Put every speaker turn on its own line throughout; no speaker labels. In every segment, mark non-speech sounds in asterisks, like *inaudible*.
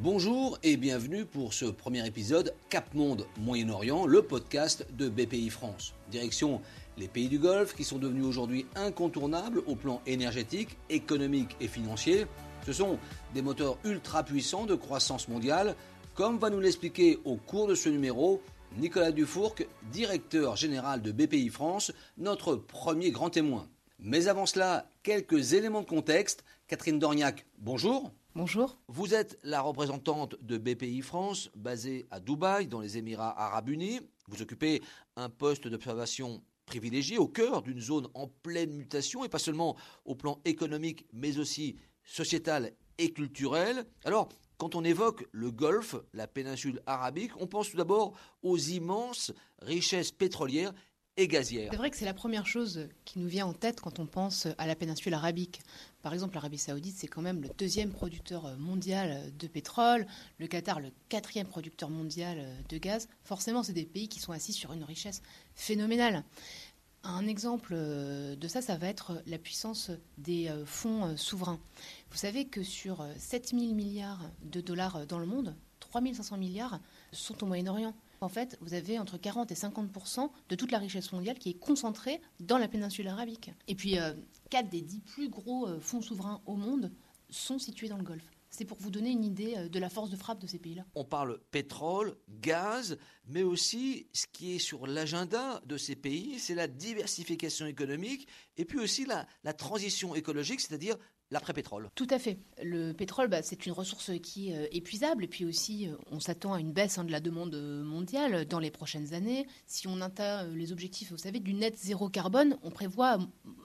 Bonjour et bienvenue pour ce premier épisode Cap Monde Moyen-Orient, le podcast de BPI France. Direction les pays du Golfe qui sont devenus aujourd'hui incontournables au plan énergétique, économique et financier. Ce sont des moteurs ultra puissants de croissance mondiale, comme va nous l'expliquer au cours de ce numéro Nicolas Dufourc, directeur général de BPI France, notre premier grand témoin. Mais avant cela, quelques éléments de contexte. Catherine Dorniac, bonjour.
Bonjour.
Vous êtes la représentante de BPI France, basée à Dubaï, dans les Émirats arabes unis. Vous occupez un poste d'observation privilégié au cœur d'une zone en pleine mutation, et pas seulement au plan économique, mais aussi sociétal et culturel. Alors, quand on évoque le Golfe, la péninsule arabique, on pense tout d'abord aux immenses richesses pétrolières
c'est vrai que c'est la première chose qui nous vient en tête quand on pense à la péninsule arabique. Par exemple, l'Arabie saoudite, c'est quand même le deuxième producteur mondial de pétrole, le Qatar, le quatrième producteur mondial de gaz. Forcément, c'est des pays qui sont assis sur une richesse phénoménale. Un exemple de ça, ça va être la puissance des fonds souverains. Vous savez que sur 7 000 milliards de dollars dans le monde, 3 500 milliards sont au Moyen-Orient. En fait, vous avez entre 40 et 50% de toute la richesse mondiale qui est concentrée dans la péninsule arabique. Et puis, 4 euh, des 10 plus gros euh, fonds souverains au monde sont situés dans le Golfe. C'est pour vous donner une idée euh, de la force de frappe de ces pays-là.
On parle pétrole, gaz, mais aussi ce qui est sur l'agenda de ces pays, c'est la diversification économique et puis aussi la transition écologique, c'est-à-dire l'après-pétrole.
Tout à fait. Le pétrole, bah, c'est une ressource qui est euh, épuisable et puis aussi euh, on s'attend à une baisse hein, de la demande mondiale dans les prochaines années. Si on atteint euh, les objectifs, vous savez, du net zéro carbone, on prévoit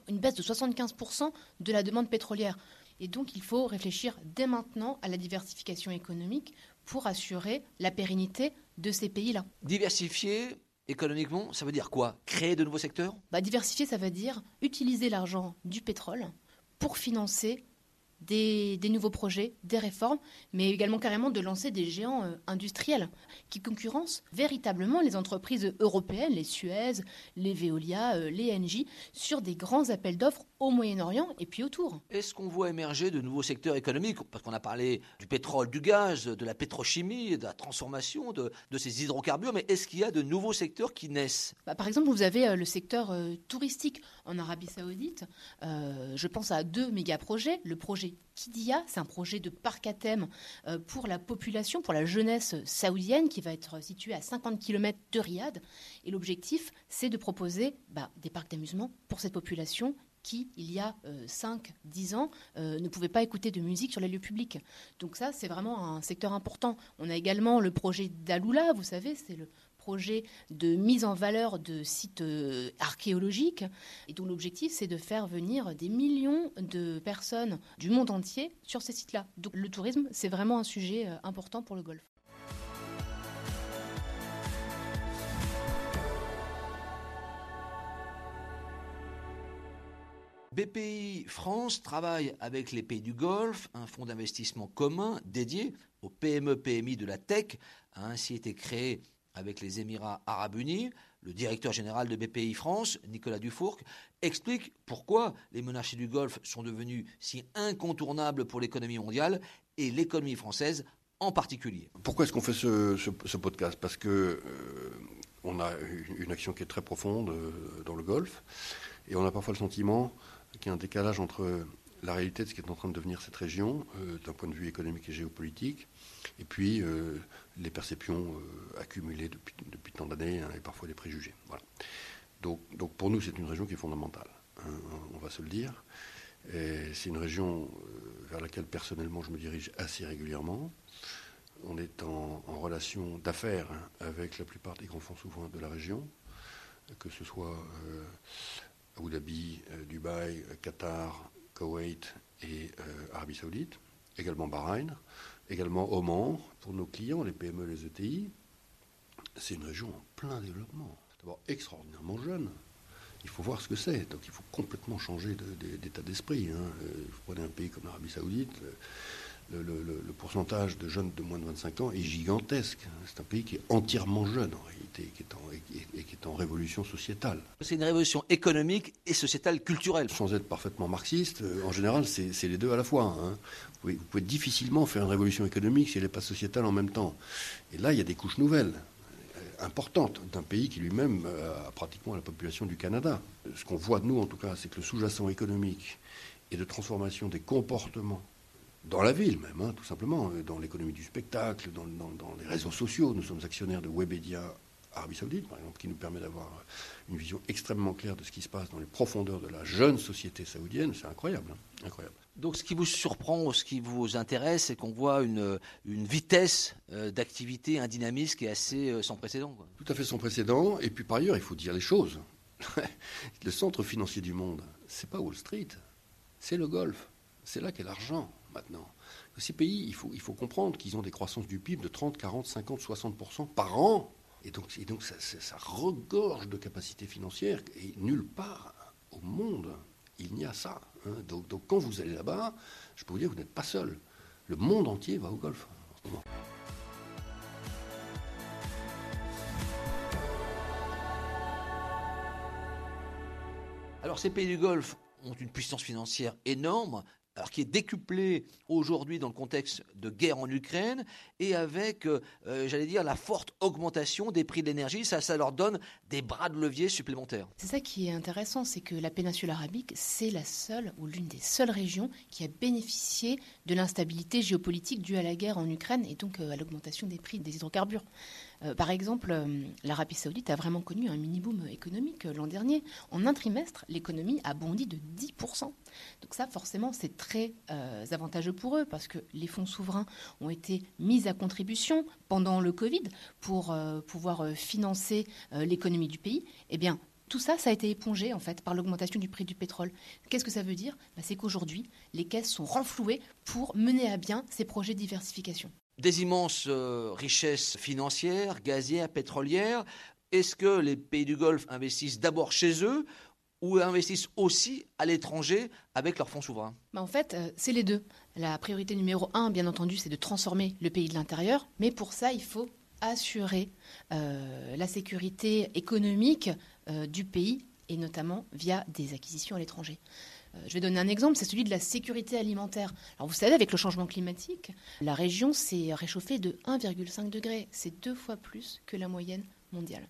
une baisse de 75% de la demande pétrolière. Et donc il faut réfléchir dès maintenant à la diversification économique pour assurer la pérennité de ces pays-là.
Diversifier économiquement, ça veut dire quoi? Créer de nouveaux secteurs?
Bah, Diversifier, ça veut dire utiliser l'argent du pétrole pour financer des, nouveaux projets, des réformes, mais également carrément de lancer des géants euh, industriels qui concurrencent véritablement les entreprises européennes, les Suez, les Veolia, euh, les Engie, sur des grands appels d'offres au Moyen-Orient et puis autour.
Est-ce qu'on voit émerger de nouveaux secteurs économiques? Parce qu'on a parlé du pétrole, du gaz, de la pétrochimie, de la transformation de, ces hydrocarbures, mais est-ce qu'il y a de nouveaux secteurs qui naissent?
Bah, Par exemple, vous avez euh, le secteur touristique en Arabie saoudite. je pense à deux méga projets. Le projet Kidia, c'est un projet de parc à thème euh, pour la population, pour la jeunesse saoudienne qui va être situé à 50 km de Riyad. Et l'objectif, c'est de proposer bah, des parcs d'amusement pour cette population qui, il y a 5-10 euh, ans, euh, ne pouvait pas écouter de musique sur les lieux publics. Donc ça, c'est vraiment un secteur important. On a également le projet d'Aloula, vous savez, c'est le projet de mise en valeur de sites euh, archéologiques et dont l'objectif c'est de faire venir des millions de personnes du monde entier sur ces sites-là. Donc le tourisme c'est vraiment un sujet euh, important pour le Golfe.
BPI France travaille avec les pays du Golfe, un fonds d'investissement commun dédié aux PME-PMI de la tech a ainsi été créé avec les Émirats arabes unis, le directeur général de BPI France, Nicolas Dufourc, explique pourquoi les monarchies du Golfe sont devenues si incontournables pour l'économie mondiale et l'économie française en particulier.
Pourquoi est-ce qu'on fait ce, podcast? Parce que euh, on a une action qui est très profonde euh, dans le Golfe et on a parfois le sentiment qu'il y a un décalage entre la réalité de ce qui est en train de devenir cette région, euh, d'un point de vue économique et géopolitique, et puis euh, les perceptions euh, accumulées depuis, depuis tant d'années hein, et parfois les préjugés. Voilà. Donc, donc pour nous, c'est une région qui est fondamentale, hein, on va se le dire. C'est une région vers laquelle personnellement je me dirige assez régulièrement. On est en, relation d'affaires hein, avec la plupart des grands fonds souverains de la région, que ce soit Abu Dhabi, Dubaï, Qatar, Koweït et euh, Arabie Saoudite, également Bahreïn, également Oman, pour nos clients, les PME, les ETI. C'est une région en plein développement. D'abord extraordinairement jeune. Il faut voir ce que c'est. Donc il faut complètement changer d'état d'esprit. Hein. Euh, vous prenez un pays comme l'Arabie Saoudite, le, pourcentage de jeunes de moins de 25 ans est gigantesque. C'est un pays qui est entièrement jeune en réalité qui est en, et, qui est en révolution sociétale.
C'est une révolution économique et sociétale culturelle.
Sans être parfaitement marxiste, euh, en général, c'est les deux à la fois. Hein. Vous, pouvez, difficilement faire une révolution économique si elle n'est pas sociétale en même temps. Et là, il y a des couches nouvelles euh, importantes d'un pays qui lui-même euh, a pratiquement la population du Canada. Ce qu'on voit de nous, en tout cas, c'est que le sous-jacent économique et de transformation des comportements dans la ville même, hein, tout simplement, euh, dans l'économie du spectacle, dans, les réseaux sociaux. Nous sommes actionnaires de Webedia Arabie Saoudite, par exemple, qui nous permet d'avoir une vision extrêmement claire de ce qui se passe dans les profondeurs de la jeune société saoudienne. C'est incroyable, hein, incroyable.
Donc, ce qui vous surprend, ce qui vous intéresse, c'est qu'on voit une, vitesse euh, d'activité, un dynamisme qui est assez euh, sans précédent.
Tout à fait sans précédent. Et puis, par ailleurs, il faut dire les choses. *laughs* le centre financier du monde, c'est pas Wall Street, c'est le Golfe. C'est là qu'est l'argent maintenant. Ces pays, il faut, comprendre qu'ils ont des croissances du PIB de 30, 40, 50, 60% par an. Et donc, ça, regorge de capacités financières. Et nulle part au monde, il n'y a ça. Hein. Donc, quand vous allez là-bas, je peux vous dire que vous n'êtes pas seul. Le monde entier va au golf.
Alors ces pays du Golfe ont une puissance financière énorme, alors qui est décuplé aujourd'hui dans le contexte de guerre en Ukraine et avec, euh, euh, j'allais dire, la forte augmentation des prix de l'énergie, ça, ça leur donne des bras de levier supplémentaires.
C'est ça qui est intéressant, c'est que la péninsule arabique, c'est la seule ou l'une des seules régions qui a bénéficié de l'instabilité géopolitique due à la guerre en Ukraine et donc euh, à l'augmentation des prix des hydrocarbures. Par exemple, l'Arabie saoudite a vraiment connu un mini-boom économique l'an dernier. En un trimestre, l'économie a bondi de 10%. Donc ça, forcément, c'est très avantageux pour eux parce que les fonds souverains ont été mis à contribution pendant le Covid pour pouvoir financer l'économie du pays. Eh bien, tout ça, ça a été épongé en fait par l'augmentation du prix du pétrole. Qu'est-ce que ça veut dire? Bah, C'est qu'aujourd'hui, les caisses sont renflouées pour mener à bien ces projets de diversification
des immenses euh, richesses financières, gazières, pétrolières. Est-ce que les pays du Golfe investissent d'abord chez eux ou investissent aussi à l'étranger avec leurs fonds souverains
bah, En fait, euh, c'est les deux. La priorité numéro un, bien entendu, c'est de transformer le pays de l'intérieur, mais pour ça, il faut assurer euh, la sécurité économique du pays et notamment via des acquisitions à l'étranger. Euh, je vais donner un exemple, c'est celui de la sécurité alimentaire. Alors vous savez, avec le changement climatique, la région s'est réchauffée de 1,5 degré. C'est deux fois plus que la moyenne mondiale.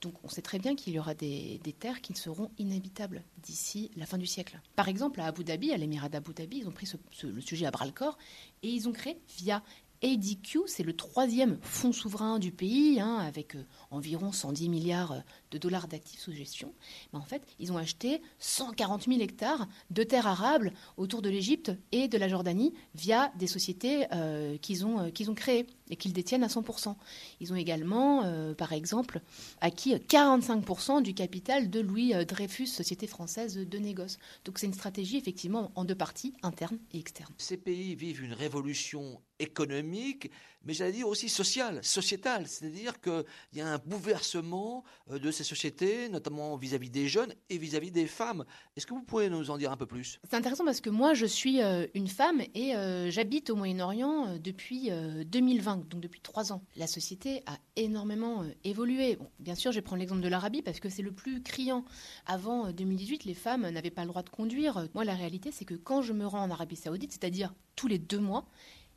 Donc on sait très bien qu'il y aura des, terres qui seront inhabitables d'ici la fin du siècle. Par exemple, à Abu Dhabi, à l'émirat d'Abu Dhabi, ils ont pris le sujet à bras le corps et ils ont créé via ADQ, c'est le troisième fonds souverain du pays, hein, avec euh, environ 110 milliards euh, de dollars d'actifs sous gestion. Mais en fait, ils ont acheté 140 000 hectares de terres arables autour de l'Égypte et de la Jordanie via des sociétés euh, qu'ils ont créées et qu'ils détiennent à 100%. Ils ont également, par exemple, acquis 45% du capital de Louis Dreyfus, société française de négoce. Donc c'est une stratégie effectivement en deux parties, interne et externe.
Ces pays vivent une révolution économique, mais j'allais dire aussi sociale, sociétale. C'est-à-dire qu'il y a un bouleversement euh, de ces sociétés, notamment vis-à-vis des jeunes et vis-à-vis des femmes. Est-ce que vous pouvez nous en dire un peu plus?
C'est intéressant parce que moi, je suis euh, une femme et euh, j'habite au Moyen-Orient depuis 2020, donc depuis trois ans. La société a énormément évolué. bien sûr, je vais prendre l'exemple de l'Arabie parce que c'est le plus criant. Avant 2018, les femmes n'avaient pas le droit de conduire. Moi, la réalité, c'est que quand je me rends en Arabie saoudite, c'est-à-dire tous les deux mois,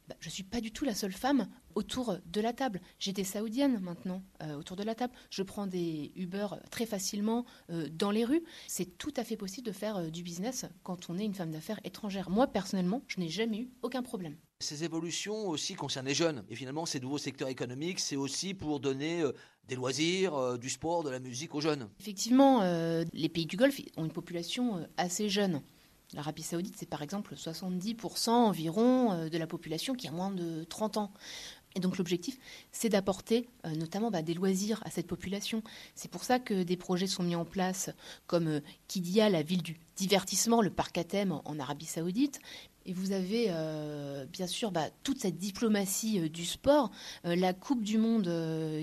bah, je ne suis pas du tout la seule femme autour de la table. J'étais saoudienne maintenant euh, autour de la table. Je prends des Uber très facilement euh, dans les rues. C'est tout à fait possible de faire euh, du business quand on est une femme d'affaires étrangère. Moi, personnellement, je n'ai jamais eu aucun problème.
Ces évolutions aussi concernent les jeunes. Et finalement, ces nouveaux secteurs économiques, c'est aussi pour donner des loisirs, du sport, de la musique aux jeunes.
Effectivement, les pays du Golfe ont une population assez jeune. L'Arabie saoudite, c'est par exemple 70% environ euh, de la population qui a moins de 30 ans. Et donc l'objectif, c'est d'apporter euh, notamment bah, des loisirs à cette population. C'est pour ça que des projets sont mis en place comme euh, Kidia, la ville du divertissement, le parc à thème en, Arabie saoudite, Et vous avez euh, bien sûr bah, toute cette diplomatie euh, du sport. Euh, la Coupe du Monde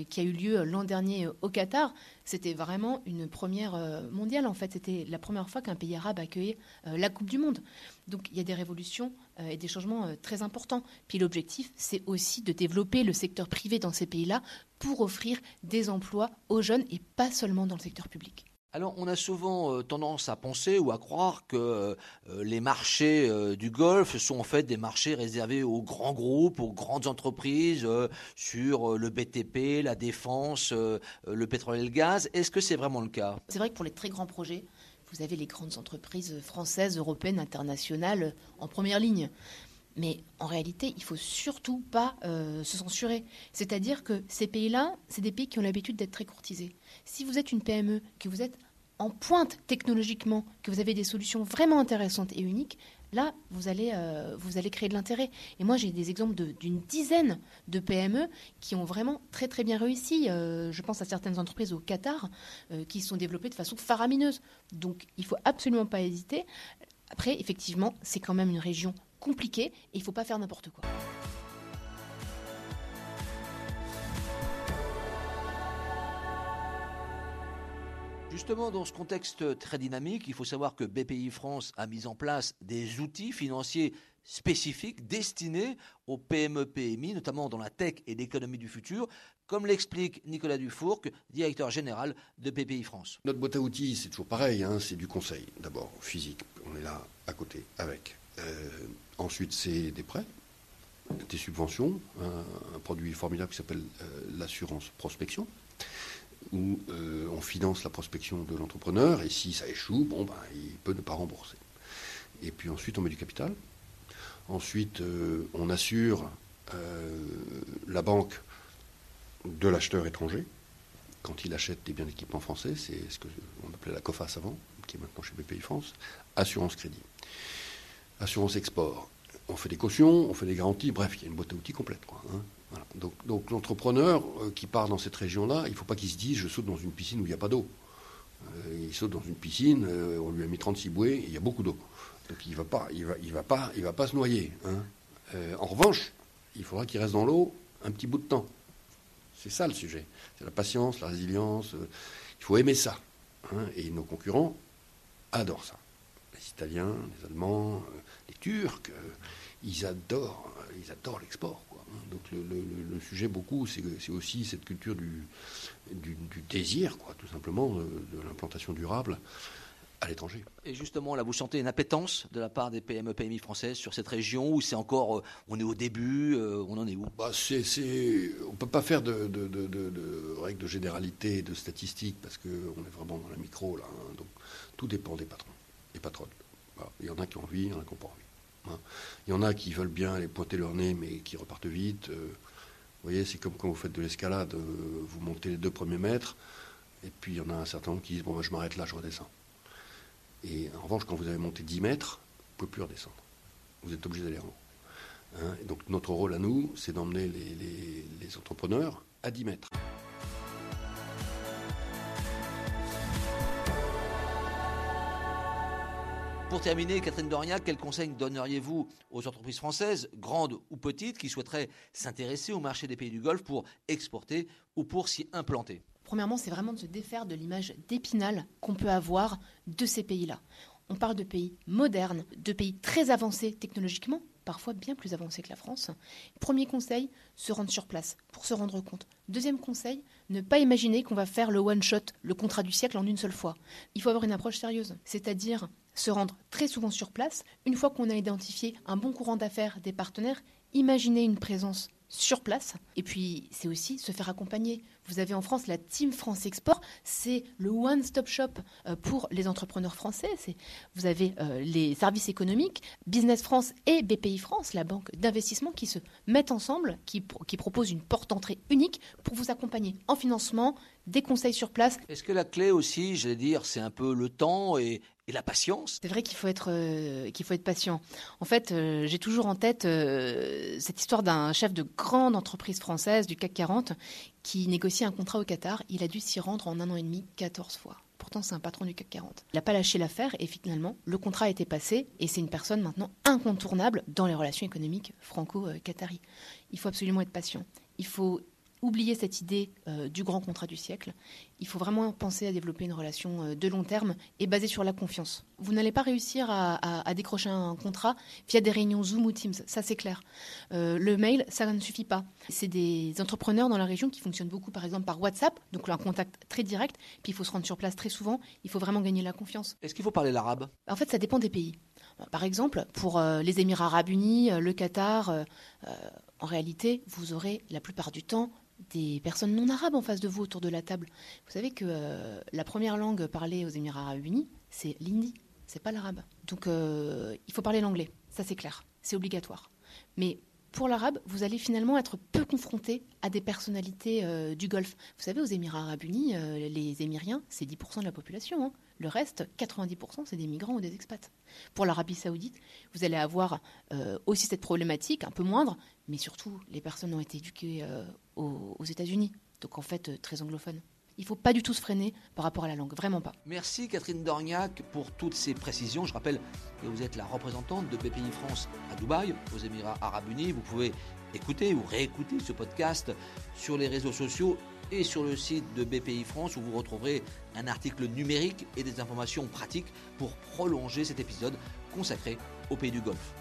qui a eu lieu l'an dernier au Qatar, c'était vraiment une première mondiale en fait. C'était la première fois qu'un pays arabe accueillait la Coupe du Monde. Donc il y a des révolutions et des changements très importants. Puis l'objectif, c'est aussi de développer le secteur privé dans ces pays-là pour offrir des emplois aux jeunes et pas seulement dans le secteur public.
Alors, on a souvent euh, tendance à penser ou à croire que euh, les marchés euh, du Golfe sont en fait des marchés réservés aux grands groupes, aux grandes entreprises sur le BTP, la défense, le pétrole et le gaz. Est-ce que c'est vraiment le cas?
C'est vrai que pour les très grands projets, vous avez les grandes entreprises françaises, européennes, internationales en première ligne. Mais en réalité, il faut surtout pas se censurer. C'est-à-dire que ces pays-là, c'est des pays qui ont l'habitude d'être très courtisés. Si vous êtes une PME, que vous êtes en pointe technologiquement, que vous avez des solutions vraiment intéressantes et uniques, là, vous allez, euh, vous allez créer de l'intérêt. Et moi, j'ai des exemples d'une dizaine de PME qui ont vraiment très très bien réussi. Euh, je pense à certaines entreprises au Qatar euh, qui sont développées de façon faramineuse. Donc, il faut absolument pas hésiter. Après, effectivement, c'est quand même une région compliquée et il ne faut pas faire n'importe quoi.
Justement, dans ce contexte très dynamique, il faut savoir que BPI France a mis en place des outils financiers spécifiques destinés aux PME-PMI, notamment dans la tech et l'économie du futur, comme l'explique Nicolas Dufourc, directeur général de BPI France.
Notre boîte à outils, c'est toujours pareil, hein, c'est du conseil. D'abord, physique, on est là à côté avec. Euh, ensuite, c'est des prêts, des subventions, un, produit formidable qui s'appelle euh, l'assurance prospection où euh, on finance la prospection de l'entrepreneur et si ça échoue, bon, ben, il peut ne pas rembourser. Et puis ensuite, on met du capital. Ensuite, euh, on assure euh, la banque de l'acheteur étranger quand il achète des biens d'équipement français. C'est ce qu'on appelait la COFAS avant, qui est maintenant chez BPI France. Assurance crédit. Assurance export. On fait des cautions, on fait des garanties. Bref, il y a une boîte à outils complète. Hein. Donc, l'entrepreneur euh, qui part dans cette région-là, il ne faut pas qu'il se dise je saute dans une piscine où il n'y a pas d'eau. Euh, il saute dans une piscine, euh, on lui a mis 36 bouées, il y a beaucoup d'eau. Donc il ne va, pas, il va, va, pas, va pas se noyer. Hein. en revanche, il faudra qu'il reste dans l'eau un petit bout de temps. C'est ça le sujet. C'est la patience, la résilience. il faut aimer ça. Hein. Et nos concurrents adorent ça. Les Italiens, les Allemands, les Turcs, ils adorent, ils adorent l'export. Donc le, sujet beaucoup, c'est aussi cette culture du, désir, quoi, tout simplement, de, l'implantation durable à l'étranger.
Et justement, là, vous sentez une appétence de la part des PME, PMI françaises sur cette région où c'est encore, euh, on est au début, euh, on en est où?
Bah, c'est, On ne peut pas faire de, règles de généralité, de statistiques, parce qu'on est vraiment dans la micro, là. Hein. donc tout dépend des patrons, des patronnes. Il y en a qui ont envie, il y en a qui n'ont pas envie. Hein. Il y en a qui veulent bien aller pointer leur nez, mais qui repartent vite. Euh, vous voyez, c'est comme quand vous faites de l'escalade, euh, vous montez les deux premiers mètres, et puis il y en a un certain nombre qui disent Bon, ben, je m'arrête là, je redescends. Et en revanche, quand vous avez monté 10 mètres, vous ne pouvez plus redescendre. Vous êtes obligé d'aller en haut. Hein. donc notre rôle à nous, c'est d'emmener les entrepreneurs à 10 mètres.
Pour terminer, Catherine Doriac, quel conseil donneriez-vous aux entreprises françaises, grandes ou petites, qui souhaiteraient s'intéresser au marché des pays du Golfe pour exporter ou pour s'y implanter?
Premièrement, c'est vraiment de se défaire de l'image d'épinal qu'on peut avoir de ces pays-là. On parle de pays modernes, de pays très avancés technologiquement, parfois bien plus avancés que la France. Premier conseil, se rendre sur place pour se rendre compte. Deuxième conseil, ne pas imaginer qu'on va faire le one-shot, le contrat du siècle en une seule fois. Il faut avoir une approche sérieuse, c'est-à-dire se rendre très souvent sur place. Une fois qu'on a identifié un bon courant d'affaires des partenaires, imaginer une présence sur place. Et puis, c'est aussi se faire accompagner. Vous avez en France la Team France Export, c'est le one-stop shop euh, pour les entrepreneurs français. Vous avez euh, les services économiques, Business France et BPI France, la banque d'investissement, qui se mettent ensemble, qui, qui proposent une porte d'entrée unique pour vous accompagner en financement, des conseils sur place.
Est-ce que la clé aussi, j'allais dire, c'est un peu le temps la patience
C'est vrai qu'il faut être euh, qu'il faut être patient. En fait, euh, j'ai toujours en tête euh, cette histoire d'un chef de grande entreprise française du CAC 40 qui négociait un contrat au Qatar. Il a dû s'y rendre en un an et demi 14 fois pourtant c'est un patron du CAC 40. Il n'a pas lâché l'affaire et finalement le contrat a été passé et c'est une personne maintenant incontournable dans les relations économiques franco-qatari. Il faut absolument être patient. Il faut oublier cette idée euh, du grand contrat du siècle. Il faut vraiment penser à développer une relation euh, de long terme et basée sur la confiance. Vous n'allez pas réussir à, décrocher un contrat via des réunions Zoom ou Teams, ça c'est clair. Euh, le mail, ça ne suffit pas. C'est des entrepreneurs dans la région qui fonctionnent beaucoup par exemple par WhatsApp, donc un contact très direct, puis il faut se rendre sur place très souvent, il faut vraiment gagner la confiance.
Est-ce qu'il faut parler l'arabe?
En fait, ça dépend des pays. Par exemple, pour les Émirats arabes unis, le Qatar, en réalité, vous aurez la plupart du temps des personnes non arabes en face de vous autour de la table. Vous savez que euh, la première langue parlée aux Émirats arabes unis, c'est l'hindi, c'est pas l'arabe. Donc euh, il faut parler l'anglais, ça c'est clair, c'est obligatoire. Mais pour l'arabe, vous allez finalement être peu confronté à des personnalités euh, du Golfe. Vous savez, aux Émirats arabes unis, les Émiriens, c'est 10% de la population. Hein. Le reste, 90%, c'est des migrants ou des expats. Pour l'Arabie saoudite, vous allez avoir aussi cette problématique, un peu moindre, mais surtout, les personnes ont été éduquées euh, aux, États-Unis, donc en fait euh, très anglophones. Il ne faut pas du tout se freiner par rapport à la langue, vraiment pas.
Merci Catherine Dorniac pour toutes ces précisions. Je rappelle que vous êtes la représentante de BPI France à Dubaï, aux Émirats arabes unis. Vous pouvez écouter ou réécouter ce podcast sur les réseaux sociaux et sur le site de BPI France où vous retrouverez un article numérique et des informations pratiques pour prolonger cet épisode consacré au pays du Golfe.